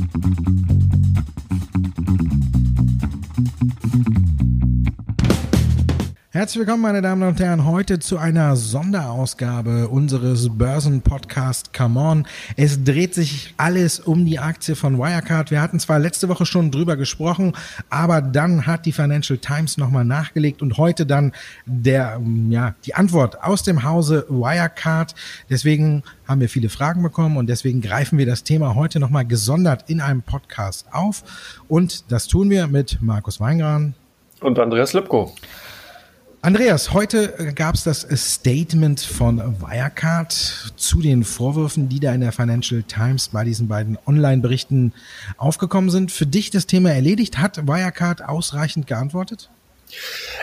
Thank you. Herzlich willkommen, meine Damen und Herren, heute zu einer Sonderausgabe unseres Börsenpodcast Come On. Es dreht sich alles um die Aktie von Wirecard. Wir hatten zwar letzte Woche schon drüber gesprochen, aber dann hat die Financial Times nochmal nachgelegt und heute dann der, ja, die Antwort aus dem Hause Wirecard. Deswegen haben wir viele Fragen bekommen und deswegen greifen wir das Thema heute nochmal gesondert in einem Podcast auf. Und das tun wir mit Markus Weingran und Andreas Lipko. Andreas, heute gab es das Statement von Wirecard zu den Vorwürfen, die da in der Financial Times bei diesen beiden Online-Berichten aufgekommen sind. Für dich das Thema erledigt? Hat Wirecard ausreichend geantwortet?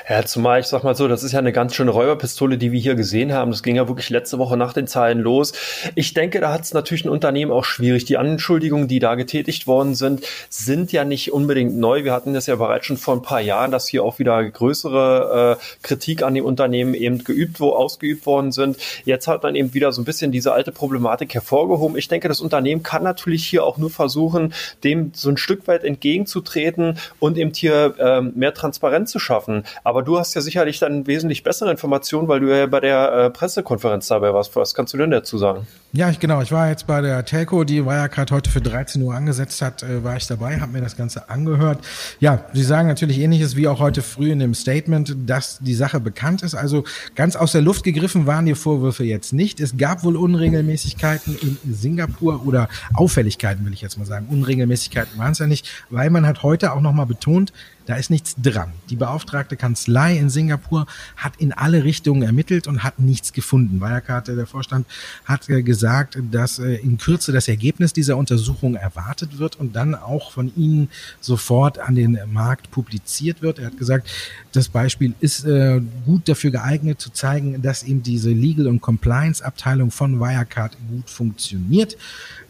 Ja, zumal ich sag mal so, das ist ja eine ganz schöne Räuberpistole, die wir hier gesehen haben. Das ging ja wirklich letzte Woche nach den Zahlen los. Ich denke, da hat es natürlich ein Unternehmen auch schwierig. Die Anschuldigungen, die da getätigt worden sind, sind ja nicht unbedingt neu. Wir hatten das ja bereits schon vor ein paar Jahren, dass hier auch wieder größere äh, Kritik an dem Unternehmen eben geübt, wo ausgeübt worden sind. Jetzt hat man eben wieder so ein bisschen diese alte Problematik hervorgehoben. Ich denke, das Unternehmen kann natürlich hier auch nur versuchen, dem so ein Stück weit entgegenzutreten und eben hier ähm, mehr Transparenz zu schaffen schaffen. Aber du hast ja sicherlich dann wesentlich bessere Informationen, weil du ja bei der äh, Pressekonferenz dabei warst. Was kannst du denn dazu sagen? Ja, ich, genau. Ich war jetzt bei der Telco, die Wirecard heute für 13 Uhr angesetzt hat, äh, war ich dabei, habe mir das Ganze angehört. Ja, sie sagen natürlich ähnliches wie auch heute früh in dem Statement, dass die Sache bekannt ist. Also ganz aus der Luft gegriffen waren die Vorwürfe jetzt nicht. Es gab wohl Unregelmäßigkeiten in Singapur oder Auffälligkeiten, will ich jetzt mal sagen. Unregelmäßigkeiten waren es ja nicht, weil man hat heute auch nochmal betont, da ist nichts dran. Die beauftragte Kanzlei in Singapur hat in alle Richtungen ermittelt und hat nichts gefunden. Wirecard, der Vorstand, hat äh, gesagt, dass äh, in Kürze das Ergebnis dieser Untersuchung erwartet wird und dann auch von Ihnen sofort an den Markt publiziert wird. Er hat gesagt, das Beispiel ist äh, gut dafür geeignet zu zeigen, dass eben diese Legal- und Compliance-Abteilung von Wirecard gut funktioniert.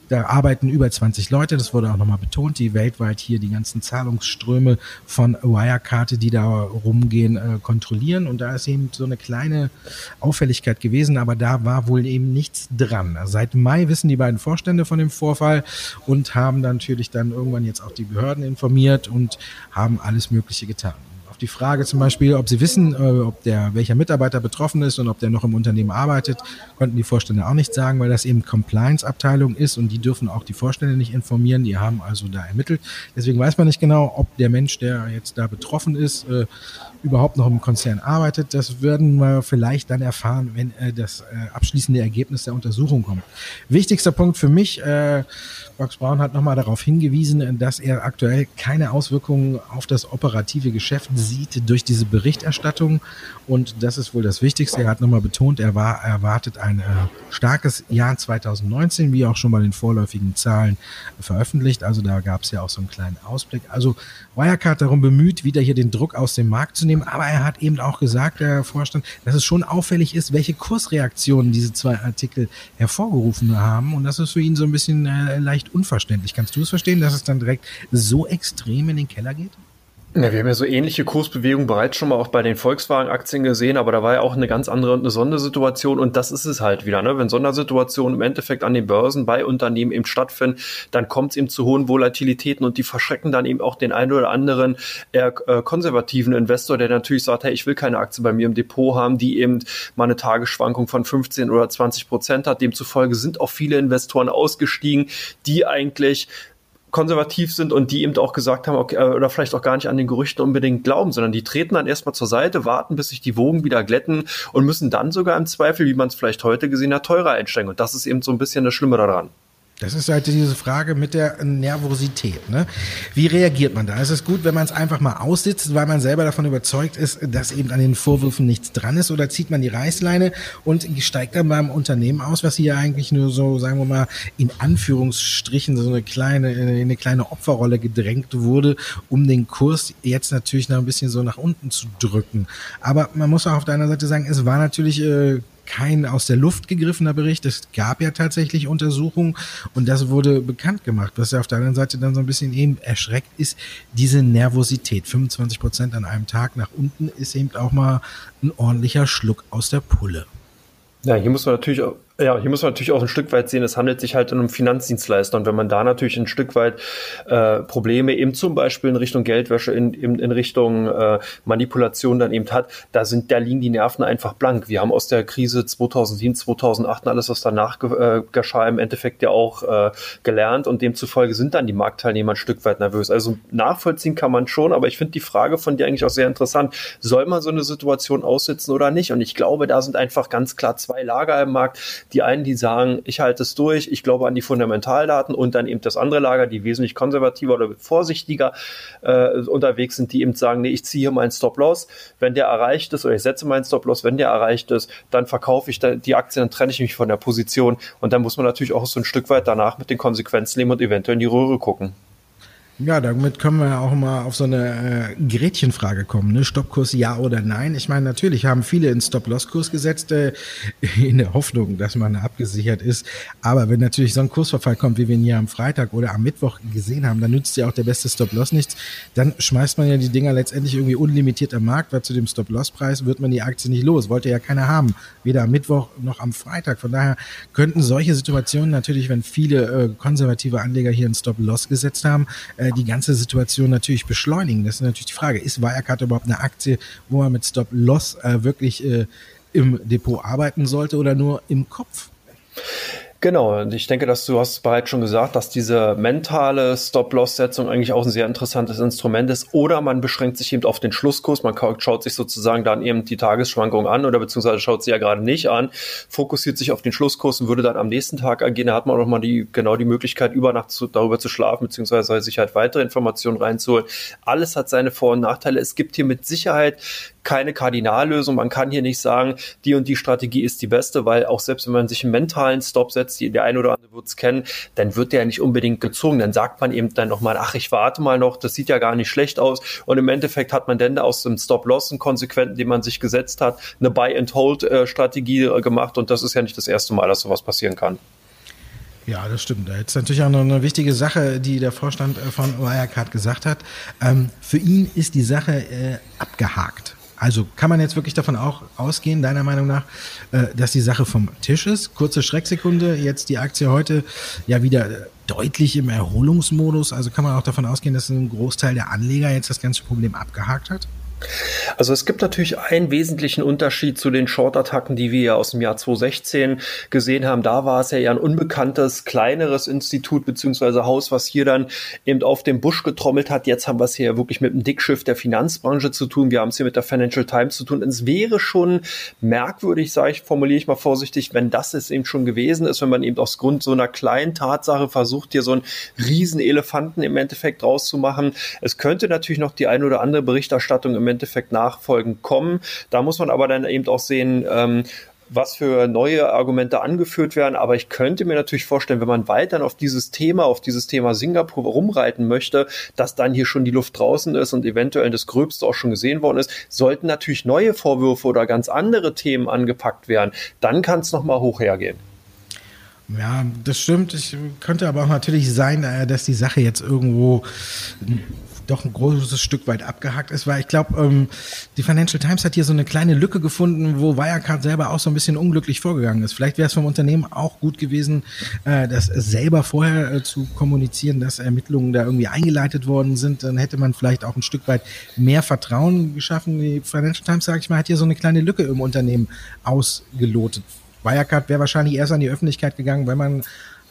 Da arbeiten über 20 Leute, das wurde auch nochmal betont, die weltweit hier die ganzen Zahlungsströme von Wirecard, die da rumgehen, äh, kontrollieren. Und da ist eben so eine kleine Auffälligkeit gewesen, aber da war wohl eben nichts dran. Seit Mai wissen die beiden Vorstände von dem Vorfall und haben natürlich dann irgendwann jetzt auch die Behörden informiert und haben alles Mögliche getan die Frage zum Beispiel, ob sie wissen, äh, ob der, welcher Mitarbeiter betroffen ist und ob der noch im Unternehmen arbeitet, konnten die Vorstände auch nicht sagen, weil das eben Compliance-Abteilung ist und die dürfen auch die Vorstände nicht informieren. Die haben also da ermittelt. Deswegen weiß man nicht genau, ob der Mensch, der jetzt da betroffen ist, äh, überhaupt noch im Konzern arbeitet. Das werden wir vielleicht dann erfahren, wenn äh, das äh, abschließende Ergebnis der Untersuchung kommt. Wichtigster Punkt für mich, äh, Box Brown hat nochmal darauf hingewiesen, dass er aktuell keine Auswirkungen auf das operative Geschäft sieht durch diese Berichterstattung. Und das ist wohl das Wichtigste. Er hat nochmal betont, er war, erwartet ein äh, starkes Jahr 2019, wie auch schon bei den vorläufigen Zahlen veröffentlicht. Also da gab es ja auch so einen kleinen Ausblick. Also Wirecard darum bemüht, wieder hier den Druck aus dem Markt zu nehmen. Aber er hat eben auch gesagt, der Vorstand, dass es schon auffällig ist, welche Kursreaktionen diese zwei Artikel hervorgerufen haben. Und das ist für ihn so ein bisschen äh, leicht unverständlich. Kannst du es verstehen, dass es dann direkt so extrem in den Keller geht? Ja, wir haben ja so ähnliche Kursbewegungen bereits schon mal auch bei den Volkswagen-Aktien gesehen, aber da war ja auch eine ganz andere eine Sondersituation und das ist es halt wieder. Ne? Wenn Sondersituationen im Endeffekt an den Börsen bei Unternehmen eben stattfinden, dann kommt es eben zu hohen Volatilitäten und die verschrecken dann eben auch den einen oder anderen eher äh, konservativen Investor, der natürlich sagt, hey, ich will keine Aktie bei mir im Depot haben, die eben mal eine Tagesschwankung von 15 oder 20 Prozent hat. Demzufolge sind auch viele Investoren ausgestiegen, die eigentlich konservativ sind und die eben auch gesagt haben, okay, äh, oder vielleicht auch gar nicht an den Gerüchten unbedingt glauben, sondern die treten dann erstmal zur Seite, warten, bis sich die Wogen wieder glätten und müssen dann sogar im Zweifel, wie man es vielleicht heute gesehen hat, teurer einsteigen. Und das ist eben so ein bisschen das Schlimme daran. Das ist halt diese Frage mit der Nervosität. Ne? Wie reagiert man da? Es ist gut, wenn man es einfach mal aussitzt, weil man selber davon überzeugt ist, dass eben an den Vorwürfen nichts dran ist, oder zieht man die Reißleine und steigt dann beim Unternehmen aus, was hier eigentlich nur so, sagen wir mal, in Anführungsstrichen so eine kleine, eine kleine Opferrolle gedrängt wurde, um den Kurs jetzt natürlich noch ein bisschen so nach unten zu drücken. Aber man muss auch auf der anderen Seite sagen, es war natürlich äh, kein aus der Luft gegriffener Bericht. Es gab ja tatsächlich Untersuchungen und das wurde bekannt gemacht. Was ja auf der anderen Seite dann so ein bisschen eben erschreckt ist, diese Nervosität. 25 Prozent an einem Tag nach unten ist eben auch mal ein ordentlicher Schluck aus der Pulle. Ja, hier muss man natürlich Ja, hier muss man natürlich auch ein Stück weit sehen, es handelt sich halt um einen Finanzdienstleister. Und wenn man da natürlich ein Stück weit äh, Probleme eben zum Beispiel in Richtung Geldwäsche, in, in, in Richtung äh, Manipulation dann eben hat, da sind, da liegen die Nerven einfach blank. Wir haben aus der Krise 2007, 2008 und alles, was danach äh, geschah, im Endeffekt ja auch äh, gelernt. Und demzufolge sind dann die Marktteilnehmer ein Stück weit nervös. Also nachvollziehen kann man schon, aber ich finde die Frage von dir eigentlich auch sehr interessant. Soll man so eine Situation aussitzen oder nicht? Und ich glaube, da sind einfach ganz klar zwei Lager im Markt die einen, die sagen, ich halte es durch, ich glaube an die Fundamentaldaten und dann eben das andere Lager, die wesentlich konservativer oder vorsichtiger äh, unterwegs sind, die eben sagen, nee, ich ziehe hier meinen Stop-Loss, wenn der erreicht ist oder ich setze meinen Stop-Loss, wenn der erreicht ist, dann verkaufe ich die Aktie, dann trenne ich mich von der Position und dann muss man natürlich auch so ein Stück weit danach mit den Konsequenzen leben und eventuell in die Röhre gucken. Ja, damit können wir auch mal auf so eine äh, Gretchenfrage kommen. Ne? Stoppkurs ja oder nein? Ich meine, natürlich haben viele einen Stop-Loss-Kurs gesetzt, äh, in der Hoffnung, dass man abgesichert ist. Aber wenn natürlich so ein Kursverfall kommt, wie wir ihn hier am Freitag oder am Mittwoch gesehen haben, dann nützt ja auch der beste Stop-Loss nichts. Dann schmeißt man ja die Dinger letztendlich irgendwie unlimitiert am Markt, weil zu dem Stop-Loss-Preis wird man die Aktie nicht los. Wollte ja keiner haben. Weder am Mittwoch noch am Freitag. Von daher könnten solche Situationen natürlich, wenn viele äh, konservative Anleger hier einen Stop-Loss gesetzt haben, äh, äh, die ganze Situation natürlich beschleunigen. Das ist natürlich die Frage, ist Wirecard überhaupt eine Aktie, wo man mit Stop-Loss äh, wirklich äh, im Depot arbeiten sollte oder nur im Kopf? Genau, und ich denke, dass du hast bereits schon gesagt, dass diese mentale Stop-Loss-Setzung eigentlich auch ein sehr interessantes Instrument ist. Oder man beschränkt sich eben auf den Schlusskurs, man schaut sich sozusagen dann eben die Tagesschwankung an oder beziehungsweise schaut sie ja gerade nicht an, fokussiert sich auf den Schlusskurs und würde dann am nächsten Tag agieren. Da hat man auch mal die, genau die Möglichkeit, über Nacht zu, darüber zu schlafen, beziehungsweise sich halt weitere Informationen reinzuholen. Alles hat seine Vor- und Nachteile. Es gibt hier mit Sicherheit keine Kardinallösung. Man kann hier nicht sagen, die und die Strategie ist die beste, weil auch selbst wenn man sich einen mentalen Stop setzt, die, der eine oder andere wird es kennen, dann wird der nicht unbedingt gezogen. Dann sagt man eben dann nochmal, ach, ich warte mal noch, das sieht ja gar nicht schlecht aus. Und im Endeffekt hat man dann aus dem Stop-Loss, einen konsequenten, den man sich gesetzt hat, eine Buy-and-Hold-Strategie äh, gemacht. Und das ist ja nicht das erste Mal, dass sowas passieren kann. Ja, das stimmt. Jetzt natürlich auch noch eine wichtige Sache, die der Vorstand äh, von Wirecard gesagt hat. Ähm, für ihn ist die Sache äh, abgehakt. Also kann man jetzt wirklich davon auch ausgehen, deiner Meinung nach, äh, dass die Sache vom Tisch ist? Kurze Schrecksekunde, jetzt die Aktie heute ja wieder deutlich im Erholungsmodus. Also kann man auch davon ausgehen, dass ein Großteil der Anleger jetzt das ganze Problem abgehakt hat? Also es gibt natürlich einen wesentlichen Unterschied zu den Short-Attacken, die wir ja aus dem Jahr 2016 gesehen haben. Da war es ja eher ein unbekanntes, kleineres Institut beziehungsweise Haus, was hier dann eben auf dem Busch getrommelt hat. Jetzt haben wir es hier wirklich mit dem Dickschiff der Finanzbranche zu tun. Wir haben es hier mit der Financial Times zu tun. Es wäre schon merkwürdig, sage ich, formuliere ich mal vorsichtig, wenn das es eben schon gewesen ist, wenn man eben aus Grund so einer kleinen Tatsache versucht, hier so einen riesen Elefanten im Endeffekt rauszumachen. Es könnte natürlich noch die ein oder andere Berichterstattung im Endeffekt nachfolgend kommen. Da muss man aber dann eben auch sehen, ähm, was für neue Argumente angeführt werden. Aber ich könnte mir natürlich vorstellen, wenn man weiterhin auf dieses Thema, auf dieses Thema Singapur rumreiten möchte, dass dann hier schon die Luft draußen ist und eventuell das Gröbste auch schon gesehen worden ist, sollten natürlich neue Vorwürfe oder ganz andere Themen angepackt werden. Dann kann es nochmal hoch hergehen. Ja, das stimmt. Ich könnte aber auch natürlich sein, äh, dass die Sache jetzt irgendwo doch ein großes Stück weit abgehakt ist, weil ich glaube, ähm, die Financial Times hat hier so eine kleine Lücke gefunden, wo Wirecard selber auch so ein bisschen unglücklich vorgegangen ist. Vielleicht wäre es vom Unternehmen auch gut gewesen, äh, das selber vorher äh, zu kommunizieren, dass Ermittlungen da irgendwie eingeleitet worden sind. Dann hätte man vielleicht auch ein Stück weit mehr Vertrauen geschaffen. Die Financial Times, sage ich mal, hat hier so eine kleine Lücke im Unternehmen ausgelotet. Wirecard wäre wahrscheinlich erst an die Öffentlichkeit gegangen, wenn man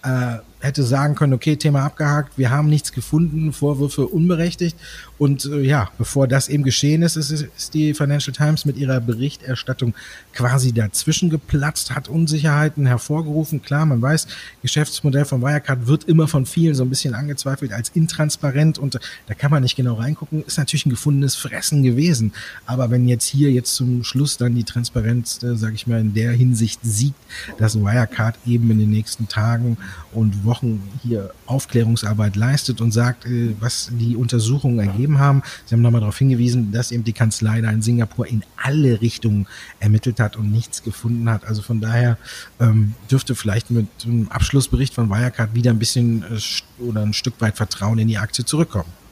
äh, hätte sagen können, okay, Thema abgehakt, wir haben nichts gefunden, Vorwürfe unberechtigt. Und äh, ja, bevor das eben geschehen ist, ist, ist die Financial Times mit ihrer Berichterstattung quasi dazwischen geplatzt, hat Unsicherheiten hervorgerufen. Klar, man weiß, Geschäftsmodell von Wirecard wird immer von vielen so ein bisschen angezweifelt als intransparent und da kann man nicht genau reingucken. Ist natürlich ein gefundenes Fressen gewesen. Aber wenn jetzt hier jetzt zum Schluss dann die Transparenz, äh, sage ich mal, in der Hinsicht siegt, dass Wirecard eben in den nächsten Tagen und Wochen hier Aufklärungsarbeit leistet und sagt, äh, was die Untersuchungen ergeben haben. Sie haben nochmal darauf hingewiesen, dass eben die Kanzlei da in Singapur in alle Richtungen ermittelt hat und nichts gefunden hat. Also von daher ähm, dürfte vielleicht mit einem Abschlussbericht von Wirecard wieder ein bisschen äh, oder ein Stück weit Vertrauen in die Aktie zurückkommen.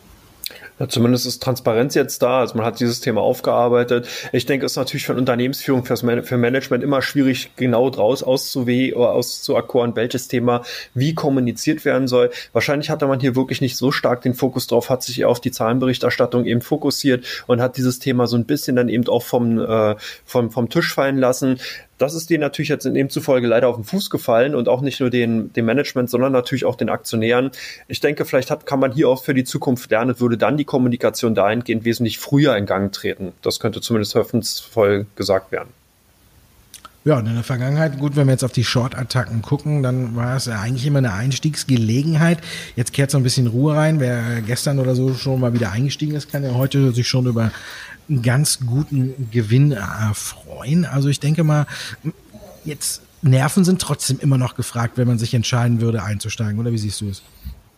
Ja, zumindest ist Transparenz jetzt da. Also man hat dieses Thema aufgearbeitet. Ich denke, es ist natürlich für Unternehmensführung, fürs Man für Management immer schwierig, genau draus auszuwählen oder auszuakkoren, welches Thema wie kommuniziert werden soll. Wahrscheinlich hatte man hier wirklich nicht so stark den Fokus drauf, hat sich eher auf die Zahlenberichterstattung eben fokussiert und hat dieses Thema so ein bisschen dann eben auch vom, äh, vom, vom Tisch fallen lassen. Das ist denen natürlich jetzt in dem zufolge leider auf den Fuß gefallen und auch nicht nur den, dem Management, sondern natürlich auch den Aktionären. Ich denke, vielleicht hat, kann man hier auch für die Zukunft lernen, würde dann die Kommunikation dahingehend wesentlich früher in Gang treten. Das könnte zumindest hoffnungsvoll gesagt werden. Ja, und in der Vergangenheit, gut, wenn wir jetzt auf die Short-Attacken gucken, dann war es eigentlich immer eine Einstiegsgelegenheit. Jetzt kehrt so ein bisschen Ruhe rein. Wer gestern oder so schon mal wieder eingestiegen ist, kann ja heute sich schon über einen ganz guten Gewinn erfreuen. Also ich denke mal, jetzt Nerven sind trotzdem immer noch gefragt, wenn man sich entscheiden würde, einzusteigen. Oder wie siehst du es?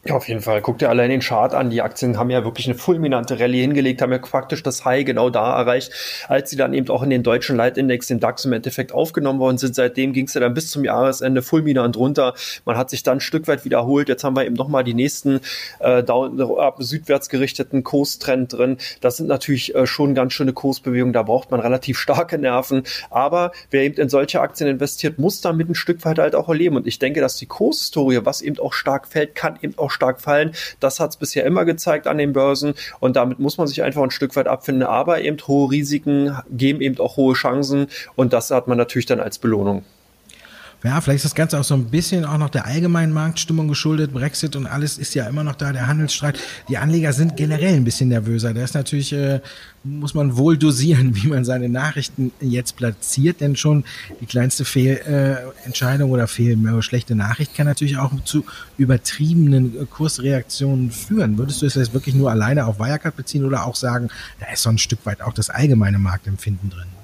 Ja, auf jeden Fall. Guck dir allein den Chart an. Die Aktien haben ja wirklich eine fulminante Rallye hingelegt, haben ja praktisch das High genau da erreicht, als sie dann eben auch in den deutschen Leitindex, den DAX im Endeffekt aufgenommen worden sind. Seitdem ging es ja dann bis zum Jahresende fulminant runter. Man hat sich dann ein Stück weit wiederholt. Jetzt haben wir eben nochmal die nächsten äh, down, ab südwärts gerichteten Kurstrend drin. Das sind natürlich äh, schon ganz schöne Kursbewegungen. Da braucht man relativ starke Nerven. Aber wer eben in solche Aktien investiert, muss damit ein Stück weit halt auch erleben. Und ich denke, dass die Kurshistorie, was eben auch stark fällt, kann eben auch stark fallen. Das hat es bisher immer gezeigt an den Börsen und damit muss man sich einfach ein Stück weit abfinden. Aber eben hohe Risiken geben eben auch hohe Chancen und das hat man natürlich dann als Belohnung. Ja, vielleicht ist das Ganze auch so ein bisschen auch noch der allgemeinen Marktstimmung geschuldet. Brexit und alles ist ja immer noch da, der Handelsstreit. Die Anleger sind generell ein bisschen nervöser. Da ist natürlich, äh, muss man wohl dosieren, wie man seine Nachrichten jetzt platziert, denn schon die kleinste Fehlentscheidung äh, oder Fehl schlechte Nachricht kann natürlich auch zu übertriebenen äh, Kursreaktionen führen. Würdest du es jetzt wirklich nur alleine auf Wirecard beziehen oder auch sagen, da ist so ein Stück weit auch das allgemeine Marktempfinden drin?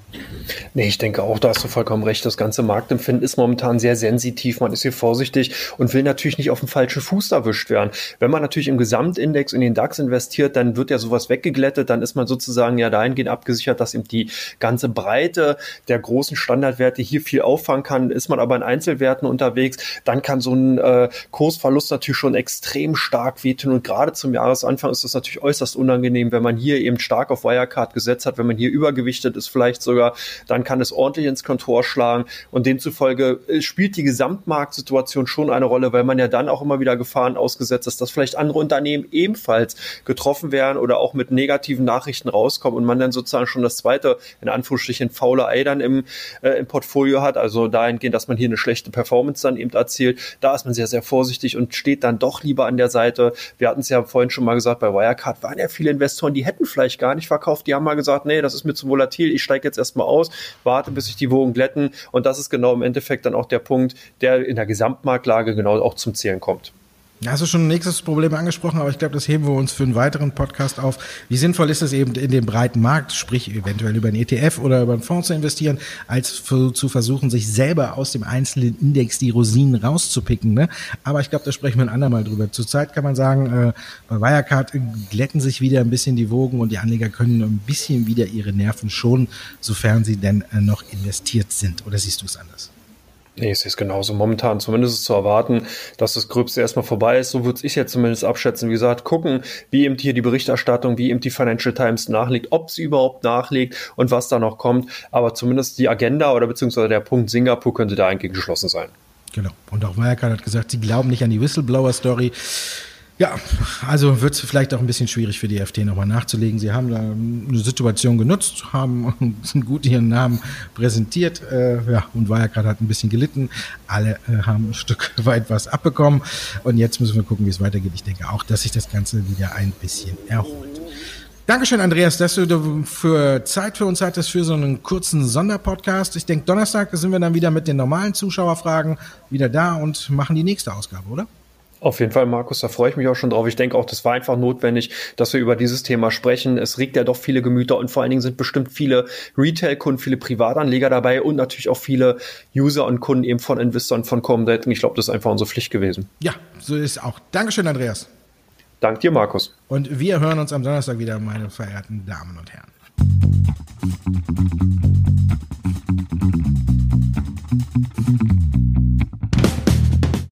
Nee, ich denke auch, da hast du vollkommen recht. Das ganze Marktempfinden ist momentan sehr sensitiv. Man ist hier vorsichtig und will natürlich nicht auf den falschen Fuß erwischt werden. Wenn man natürlich im Gesamtindex in den DAX investiert, dann wird ja sowas weggeglättet. Dann ist man sozusagen ja dahingehend abgesichert, dass eben die ganze Breite der großen Standardwerte hier viel auffangen kann. Ist man aber in Einzelwerten unterwegs, dann kann so ein äh, Kursverlust natürlich schon extrem stark wehtun. Und gerade zum Jahresanfang ist das natürlich äußerst unangenehm, wenn man hier eben stark auf Wirecard gesetzt hat, wenn man hier übergewichtet ist, vielleicht sogar Bürger, dann kann es ordentlich ins Kontor schlagen. Und demzufolge äh, spielt die Gesamtmarktsituation schon eine Rolle, weil man ja dann auch immer wieder Gefahren ausgesetzt ist, dass vielleicht andere Unternehmen ebenfalls getroffen werden oder auch mit negativen Nachrichten rauskommen und man dann sozusagen schon das zweite, in Anführungsstrichen, faule Ei dann im, äh, im Portfolio hat, also dahingehend, dass man hier eine schlechte Performance dann eben erzielt, da ist man sehr, sehr vorsichtig und steht dann doch lieber an der Seite. Wir hatten es ja vorhin schon mal gesagt, bei Wirecard waren ja viele Investoren, die hätten vielleicht gar nicht verkauft, die haben mal gesagt, nee, das ist mir zu volatil, ich steige jetzt erstmal aus, warte, bis sich die Wogen glätten. Und das ist genau im Endeffekt dann auch der Punkt, der in der Gesamtmarktlage genau auch zum Zählen kommt. Hast du schon ein nächstes Problem angesprochen, aber ich glaube, das heben wir uns für einen weiteren Podcast auf. Wie sinnvoll ist es eben in dem breiten Markt, sprich eventuell über einen ETF oder über einen Fonds zu investieren, als für, zu versuchen, sich selber aus dem einzelnen Index die Rosinen rauszupicken. Ne? Aber ich glaube, da sprechen wir ein andermal drüber. Zurzeit kann man sagen, äh, bei Wirecard glätten sich wieder ein bisschen die Wogen und die Anleger können ein bisschen wieder ihre Nerven schonen, sofern sie denn äh, noch investiert sind. Oder siehst du es anders? Nee, es ist genauso. Momentan zumindest ist zu erwarten, dass das Gröbste erstmal vorbei ist. So würde ich jetzt zumindest abschätzen. Wie gesagt, gucken, wie eben hier die Berichterstattung, wie eben die Financial Times nachlegt, ob sie überhaupt nachlegt und was da noch kommt. Aber zumindest die Agenda oder beziehungsweise der Punkt Singapur könnte da eigentlich geschlossen sein. Genau. Und auch Wirecard hat gesagt, sie glauben nicht an die Whistleblower-Story. Ja, also wird es vielleicht auch ein bisschen schwierig für die FT nochmal nachzulegen. Sie haben da eine Situation genutzt, haben gut ihren Namen präsentiert äh, ja, und Wirecard hat ein bisschen gelitten. Alle äh, haben ein Stück weit was abbekommen und jetzt müssen wir gucken, wie es weitergeht. Ich denke auch, dass sich das Ganze wieder ein bisschen erholt. Dankeschön, Andreas, dass du für Zeit für uns hattest für so einen kurzen Sonderpodcast. Ich denke, Donnerstag sind wir dann wieder mit den normalen Zuschauerfragen wieder da und machen die nächste Ausgabe, oder? Auf jeden Fall, Markus, da freue ich mich auch schon drauf. Ich denke auch, das war einfach notwendig, dass wir über dieses Thema sprechen. Es regt ja doch viele Gemüter und vor allen Dingen sind bestimmt viele Retail-Kunden, viele Privatanleger dabei und natürlich auch viele User und Kunden eben von Investoren von Comdat. Und ich glaube, das ist einfach unsere Pflicht gewesen. Ja, so ist auch. Dankeschön, Andreas. Dank dir, Markus. Und wir hören uns am Donnerstag wieder, meine verehrten Damen und Herren.